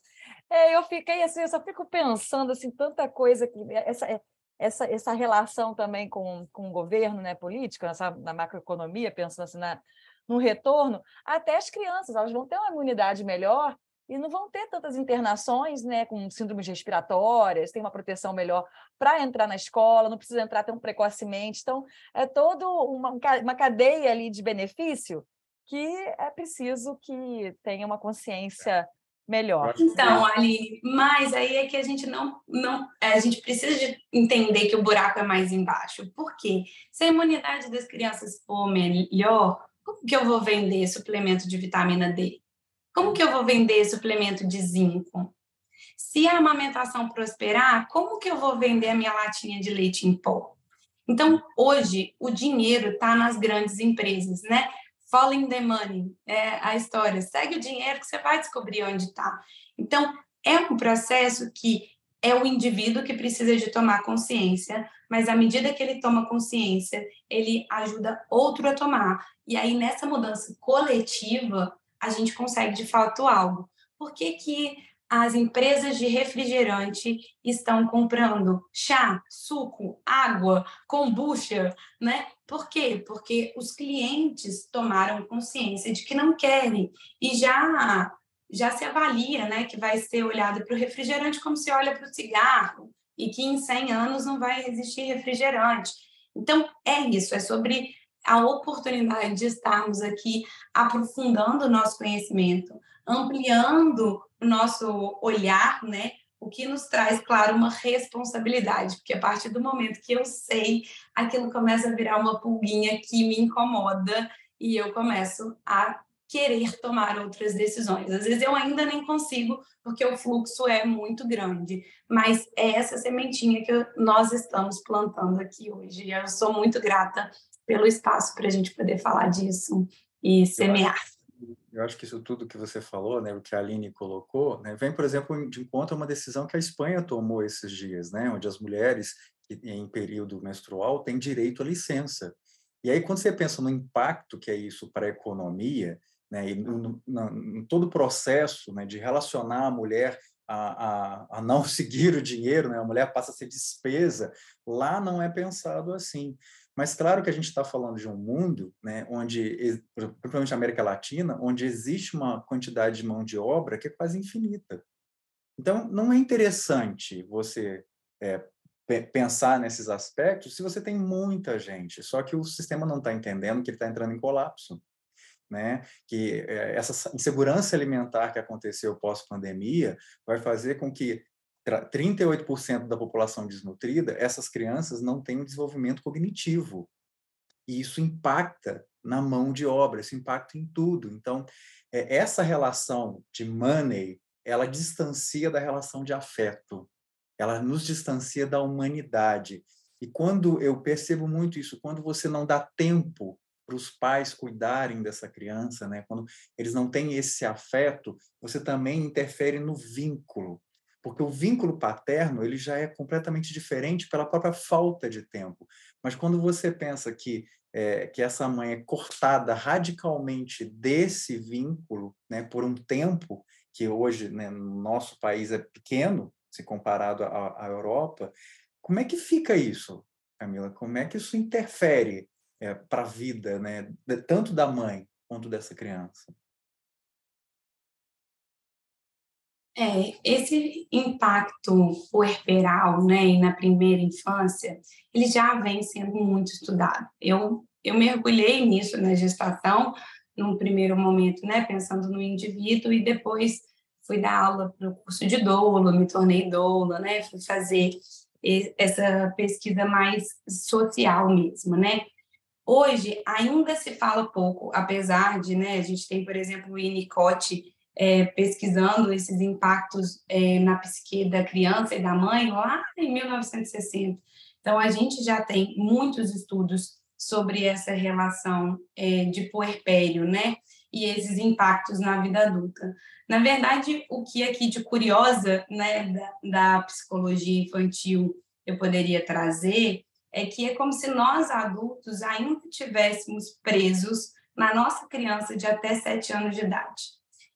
É, eu fiquei assim, eu só fico pensando assim, tanta coisa que essa, essa, essa relação também com, com o governo, né, política, nessa, na macroeconomia, pensando assim na, no retorno, até as crianças, elas vão ter uma imunidade melhor e não vão ter tantas internações, né, com síndromes respiratórias, tem uma proteção melhor para entrar na escola, não precisa entrar tão precocemente. Então, é toda uma, uma cadeia ali de benefício que é preciso que tenha uma consciência melhor. Então, Ali, mas aí é que a gente não, não é, a gente precisa de entender que o buraco é mais embaixo. Por quê? Se a imunidade das crianças for melhor, como que eu vou vender suplemento de vitamina D? Como que eu vou vender suplemento de zinco? Se a amamentação prosperar, como que eu vou vender a minha latinha de leite em pó? Então, hoje, o dinheiro está nas grandes empresas, né? Following the money, é a história. Segue o dinheiro que você vai descobrir onde está. Então, é um processo que é o indivíduo que precisa de tomar consciência, mas à medida que ele toma consciência, ele ajuda outro a tomar. E aí, nessa mudança coletiva, a gente consegue de fato algo. Por que, que as empresas de refrigerante estão comprando chá, suco, água, kombucha, né? Por quê? Porque os clientes tomaram consciência de que não querem e já já se avalia, né, que vai ser olhado para o refrigerante como se olha para o cigarro e que em 100 anos não vai existir refrigerante. Então, é isso, é sobre a oportunidade de estarmos aqui aprofundando o nosso conhecimento, ampliando o nosso olhar, né? O que nos traz, claro, uma responsabilidade, porque a partir do momento que eu sei, aquilo começa a virar uma pulguinha que me incomoda e eu começo a querer tomar outras decisões. Às vezes eu ainda nem consigo, porque o fluxo é muito grande, mas é essa sementinha que nós estamos plantando aqui hoje. Eu sou muito grata pelo espaço para a gente poder falar disso e semear. Eu acho que isso tudo que você falou, né, o que a Aline colocou, né, vem, por exemplo, de encontro a uma decisão que a Espanha tomou esses dias, né, onde as mulheres em período menstrual têm direito à licença. E aí, quando você pensa no impacto que é isso para a economia, né, e no, no, no todo o processo né, de relacionar a mulher a, a, a, não seguir o dinheiro, né? a mulher passa a ser despesa, lá não é pensado assim. Mas claro que a gente está falando de um mundo, né, onde, principalmente na América Latina, onde existe uma quantidade de mão de obra que é quase infinita. Então, não é interessante você é, pensar nesses aspectos se você tem muita gente, só que o sistema não está entendendo que ele está entrando em colapso. Né? Que é, essa insegurança alimentar que aconteceu pós-pandemia vai fazer com que 38% da população desnutrida, essas crianças não têm um desenvolvimento cognitivo. E isso impacta na mão de obra, isso impacta em tudo. Então, é, essa relação de money, ela distancia da relação de afeto ela nos distancia da humanidade. E quando eu percebo muito isso, quando você não dá tempo para os pais cuidarem dessa criança, né? Quando eles não têm esse afeto, você também interfere no vínculo, porque o vínculo paterno ele já é completamente diferente pela própria falta de tempo. Mas quando você pensa que é, que essa mãe é cortada radicalmente desse vínculo, né, por um tempo que hoje né, no nosso país é pequeno, se comparado à, à Europa. Como é que fica isso, Camila? Como é que isso interfere é, para a vida, né, tanto da mãe quanto dessa criança? É, esse impacto puerperal, né, e na primeira infância, ele já vem sendo muito estudado. Eu, eu mergulhei nisso na gestação, num primeiro momento, né, pensando no indivíduo, e depois fui dar aula para o curso de doula, me tornei doula, né? Fui fazer essa pesquisa mais social mesmo, né? Hoje ainda se fala pouco, apesar de, né? A gente tem, por exemplo, o Winnicott é, pesquisando esses impactos é, na psique da criança e da mãe lá em 1960. Então a gente já tem muitos estudos sobre essa relação é, de puerpério, né? E esses impactos na vida adulta. Na verdade, o que aqui de curiosa né, da, da psicologia infantil eu poderia trazer é que é como se nós adultos ainda estivéssemos presos na nossa criança de até sete anos de idade.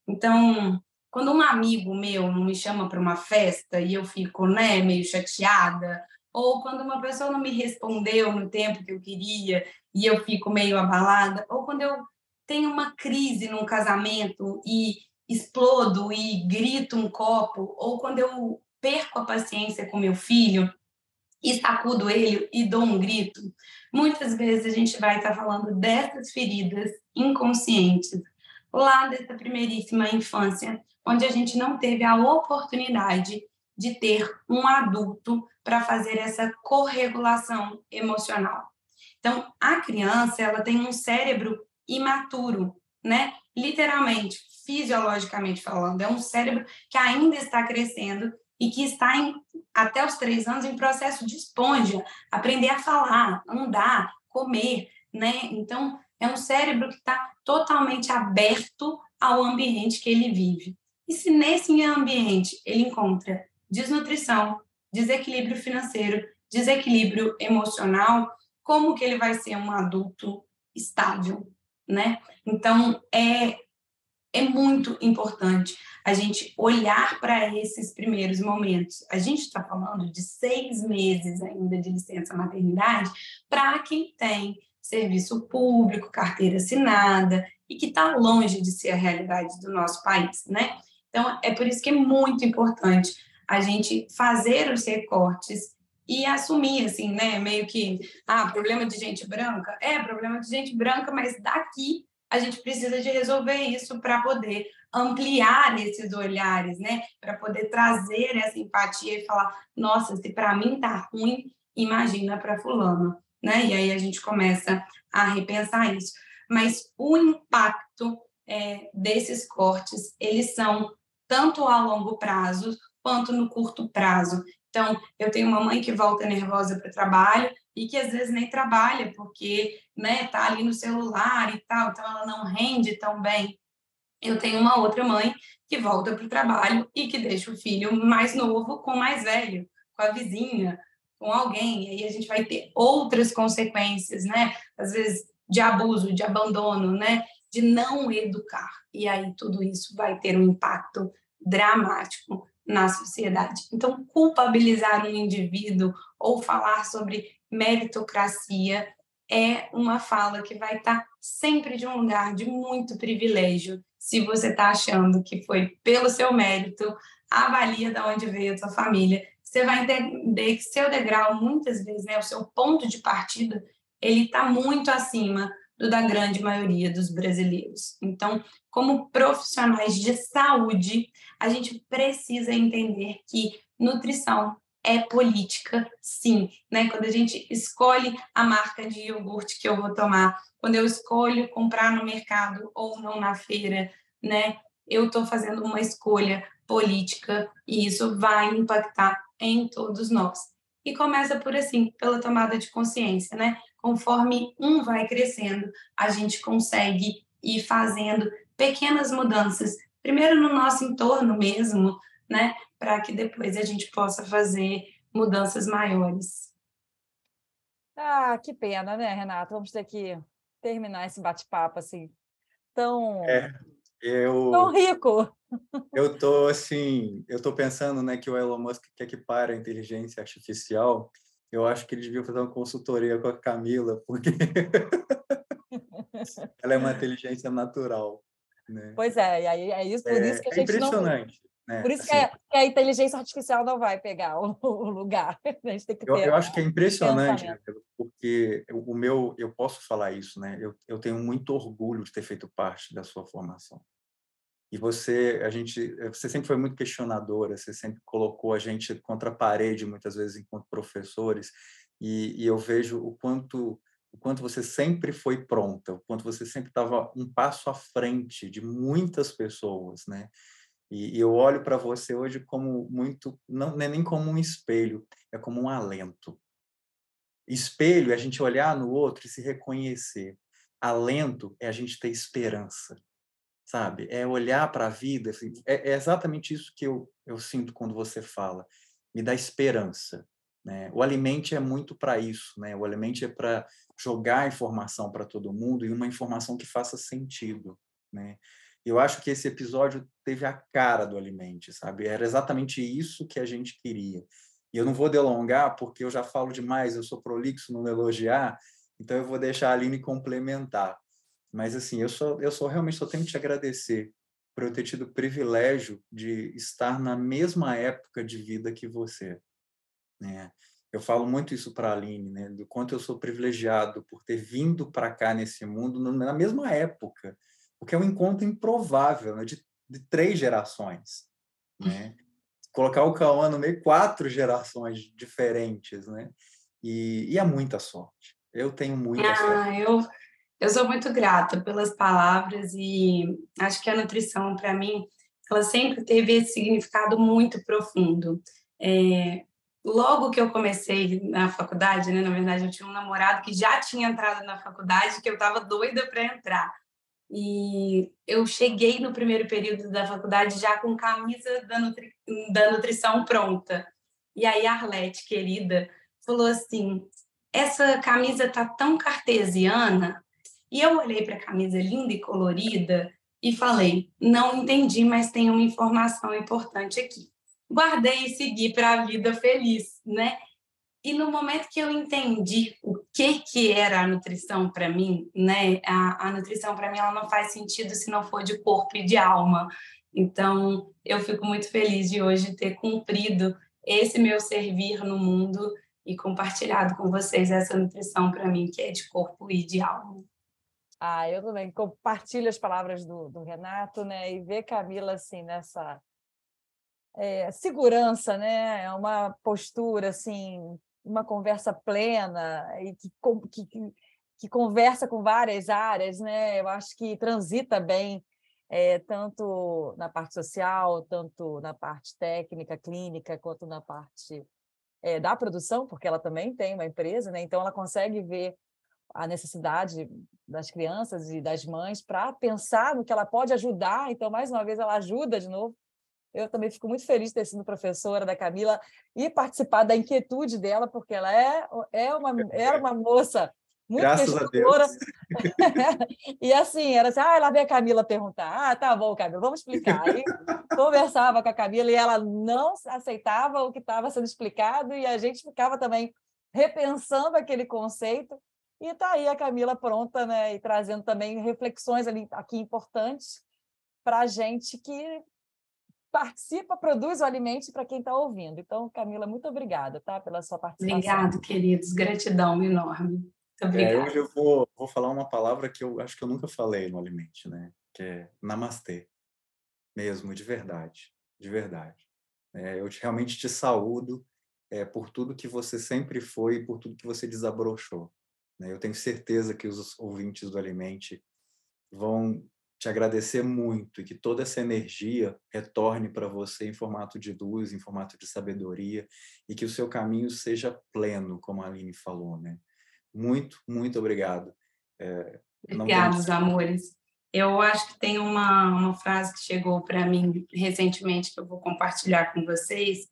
Então, quando um amigo meu não me chama para uma festa e eu fico né, meio chateada, ou quando uma pessoa não me respondeu no tempo que eu queria e eu fico meio abalada, ou quando eu tenho uma crise num casamento e explodo e grito um copo, ou quando eu perco a paciência com meu filho e sacudo ele e dou um grito, muitas vezes a gente vai estar falando dessas feridas inconscientes lá dessa primeiríssima infância, onde a gente não teve a oportunidade de ter um adulto para fazer essa corregulação emocional. Então, a criança, ela tem um cérebro imaturo, né? Literalmente, fisiologicamente falando. É um cérebro que ainda está crescendo e que está em, até os três anos em processo de esponja, aprender a falar, andar, comer, né? Então, é um cérebro que está totalmente aberto ao ambiente que ele vive. E se nesse ambiente ele encontra desnutrição, desequilíbrio financeiro, desequilíbrio emocional, como que ele vai ser um adulto estável, né? Então, é é muito importante a gente olhar para esses primeiros momentos. A gente está falando de seis meses ainda de licença maternidade para quem tem serviço público, carteira assinada e que está longe de ser a realidade do nosso país, né? Então, é por isso que é muito importante a gente fazer os recortes e assumir, assim, né? Meio que, ah, problema de gente branca? É, problema de gente branca, mas daqui a gente precisa de resolver isso para poder ampliar esses olhares, né? Para poder trazer essa empatia e falar, nossa, se para mim tá ruim, imagina para fulano, né? E aí a gente começa a repensar isso. Mas o impacto é, desses cortes, eles são tanto a longo prazo quanto no curto prazo. Então, eu tenho uma mãe que volta nervosa para o trabalho e que às vezes nem trabalha porque né, tá ali no celular e tal, então ela não rende tão bem. Eu tenho uma outra mãe que volta para o trabalho e que deixa o filho mais novo com o mais velho, com a vizinha, com alguém. E aí a gente vai ter outras consequências, né? Às vezes de abuso, de abandono, né? De não educar. E aí tudo isso vai ter um impacto dramático na sociedade. Então, culpabilizar um indivíduo ou falar sobre meritocracia é uma fala que vai estar sempre de um lugar de muito privilégio. Se você está achando que foi pelo seu mérito, avalia de onde veio a sua família. Você vai entender que seu degrau, muitas vezes, né, o seu ponto de partida, ele está muito acima do da grande maioria dos brasileiros. Então, como profissionais de saúde, a gente precisa entender que nutrição é política, sim. Né? Quando a gente escolhe a marca de iogurte que eu vou tomar, quando eu escolho comprar no mercado ou não na feira, né? eu estou fazendo uma escolha política e isso vai impactar em todos nós. E começa por assim, pela tomada de consciência, né? conforme um vai crescendo, a gente consegue ir fazendo pequenas mudanças, primeiro no nosso entorno mesmo, né, para que depois a gente possa fazer mudanças maiores. Ah, que pena, né, Renato? Vamos ter que terminar esse bate-papo assim tão é, eu tão rico. Eu tô assim, eu tô pensando, né, que o Elon Musk quer que pare a inteligência artificial eu acho que ele devia fazer uma consultoria com a Camila, porque ela é uma inteligência natural. Né? Pois é, e aí é isso, por é, isso que a é gente é impressionante. Né? Por isso assim, que, a, que, a, inteligência artificial não vai pegar o, o lugar. A gente tem que ter eu, eu acho que é impressionante, porque o meu, eu posso falar isso, né? Eu, eu tenho muito orgulho de ter feito parte da sua formação. E você, a gente, você sempre foi muito questionadora, você sempre colocou a gente contra a parede muitas vezes enquanto professores, e, e eu vejo o quanto o quanto você sempre foi pronta, o quanto você sempre estava um passo à frente de muitas pessoas, né? E, e eu olho para você hoje como muito, não, não é nem como um espelho, é como um alento. Espelho é a gente olhar no outro e se reconhecer. Alento é a gente ter esperança sabe? É olhar para a vida. Assim, é, é, exatamente isso que eu, eu sinto quando você fala. Me dá esperança. Né? O Alimente é muito para isso. Né? O Alimente é para jogar informação para todo mundo e uma informação que faça sentido. Né? Eu acho que esse episódio teve a cara do Alimente, sabe? Era exatamente isso que a gente queria. E eu não vou delongar, porque eu já falo demais, eu sou prolixo no elogiar, então eu vou deixar a Aline complementar. Mas assim, eu só eu só realmente só tenho que te agradecer por eu ter tido o privilégio de estar na mesma época de vida que você, né? Eu falo muito isso para a Aline, né, do quanto eu sou privilegiado por ter vindo para cá nesse mundo na mesma época, porque é um encontro improvável, né, de, de três gerações, né? Colocar o Cauã no meio, quatro gerações diferentes, né? E, e é muita sorte. Eu tenho muita ah, sorte. Eu, eu sou muito grata pelas palavras e acho que a nutrição, para mim, ela sempre teve esse significado muito profundo. É, logo que eu comecei na faculdade, né, na verdade, eu tinha um namorado que já tinha entrado na faculdade, que eu estava doida para entrar. E eu cheguei no primeiro período da faculdade já com camisa da, nutri da nutrição pronta. E aí a Arlete, querida, falou assim: essa camisa tá tão cartesiana e eu olhei para a camisa linda e colorida e falei: não entendi, mas tem uma informação importante aqui. Guardei e segui para a vida feliz, né? E no momento que eu entendi o que que era a nutrição para mim, né? A, a nutrição para mim ela não faz sentido se não for de corpo e de alma. Então, eu fico muito feliz de hoje ter cumprido esse meu servir no mundo e compartilhado com vocês essa nutrição para mim que é de corpo e de alma. Ah, eu também compartilho as palavras do, do Renato, né? E ver Camila assim nessa é, segurança, né? É uma postura assim, uma conversa plena e que, que, que conversa com várias áreas, né? Eu acho que transita bem é, tanto na parte social, tanto na parte técnica, clínica, quanto na parte é, da produção, porque ela também tem uma empresa, né? Então ela consegue ver a necessidade das crianças e das mães para pensar no que ela pode ajudar. Então, mais uma vez, ela ajuda de novo. Eu também fico muito feliz de ter sido professora da Camila e participar da inquietude dela, porque ela é, é uma, era uma moça muito Graças questionadora. e assim, era assim, ah, lá vem a Camila perguntar. Ah, tá bom, Camila, vamos explicar. Aí conversava com a Camila e ela não aceitava o que estava sendo explicado e a gente ficava também repensando aquele conceito. E está aí a Camila pronta, né? E trazendo também reflexões ali, aqui importantes para a gente que participa, produz o alimento para quem está ouvindo. Então, Camila, muito obrigada, tá, pela sua participação. Obrigado, queridos. Gratidão enorme. É, hoje eu vou, vou falar uma palavra que eu acho que eu nunca falei no Alimente, né? Que é namastê. Mesmo, de verdade. De verdade. É, eu te, realmente te saúdo é, por tudo que você sempre foi e por tudo que você desabrochou. Né? Eu tenho certeza que os ouvintes do Alimente vão te agradecer muito e que toda essa energia retorne para você em formato de luz, em formato de sabedoria e que o seu caminho seja pleno, como a Aline falou, né? Muito, muito obrigado. É, Obrigados, tem... amores. Eu acho que tem uma, uma frase que chegou para mim recentemente que eu vou compartilhar com vocês.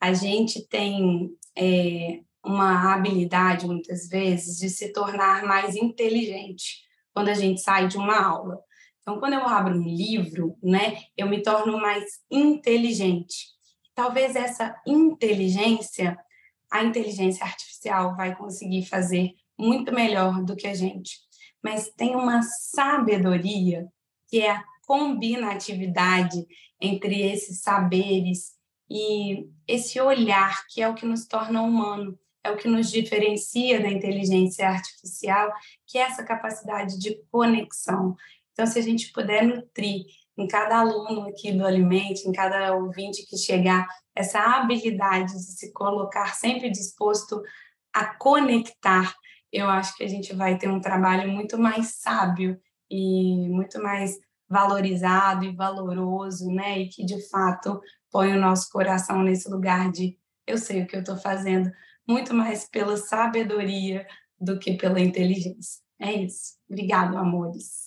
A gente tem é, uma habilidade, muitas vezes, de se tornar mais inteligente quando a gente sai de uma aula. Então, quando eu abro um livro, né, eu me torno mais inteligente. Talvez essa inteligência, a inteligência artificial vai conseguir fazer muito melhor do que a gente. Mas tem uma sabedoria que é a combinatividade entre esses saberes e esse olhar que é o que nos torna humano, é o que nos diferencia da inteligência artificial, que é essa capacidade de conexão. Então, se a gente puder nutrir em cada aluno aqui do Alimente, em cada ouvinte que chegar, essa habilidade de se colocar sempre disposto a conectar eu acho que a gente vai ter um trabalho muito mais sábio e muito mais valorizado e valoroso, né? E que de fato põe o nosso coração nesse lugar de eu sei o que eu estou fazendo, muito mais pela sabedoria do que pela inteligência. É isso. Obrigado, amores.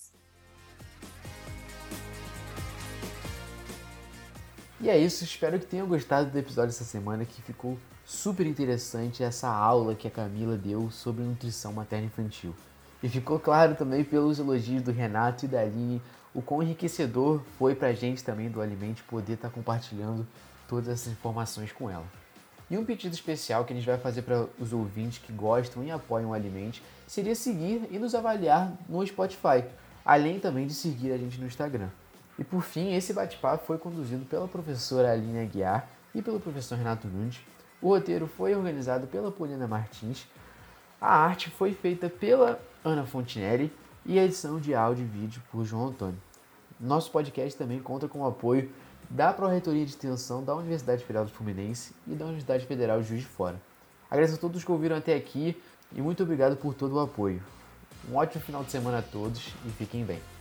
E é isso, espero que tenham gostado do episódio dessa semana que ficou super interessante essa aula que a Camila deu sobre nutrição materna infantil. E ficou claro também pelos elogios do Renato e da Aline o quão enriquecedor foi para a gente também do Alimente poder estar tá compartilhando todas essas informações com ela. E um pedido especial que a gente vai fazer para os ouvintes que gostam e apoiam o Alimente seria seguir e nos avaliar no Spotify, além também de seguir a gente no Instagram. E por fim, esse bate-papo foi conduzido pela professora Aline Aguiar e pelo professor Renato Nunes, o roteiro foi organizado pela Polina Martins, a arte foi feita pela Ana Fontinelli e a edição de áudio e vídeo por João Antônio. Nosso podcast também conta com o apoio da Pró-Reitoria de Extensão da Universidade Federal do Fluminense e da Universidade Federal de Juiz de Fora. Agradeço a todos que ouviram até aqui e muito obrigado por todo o apoio. Um ótimo final de semana a todos e fiquem bem.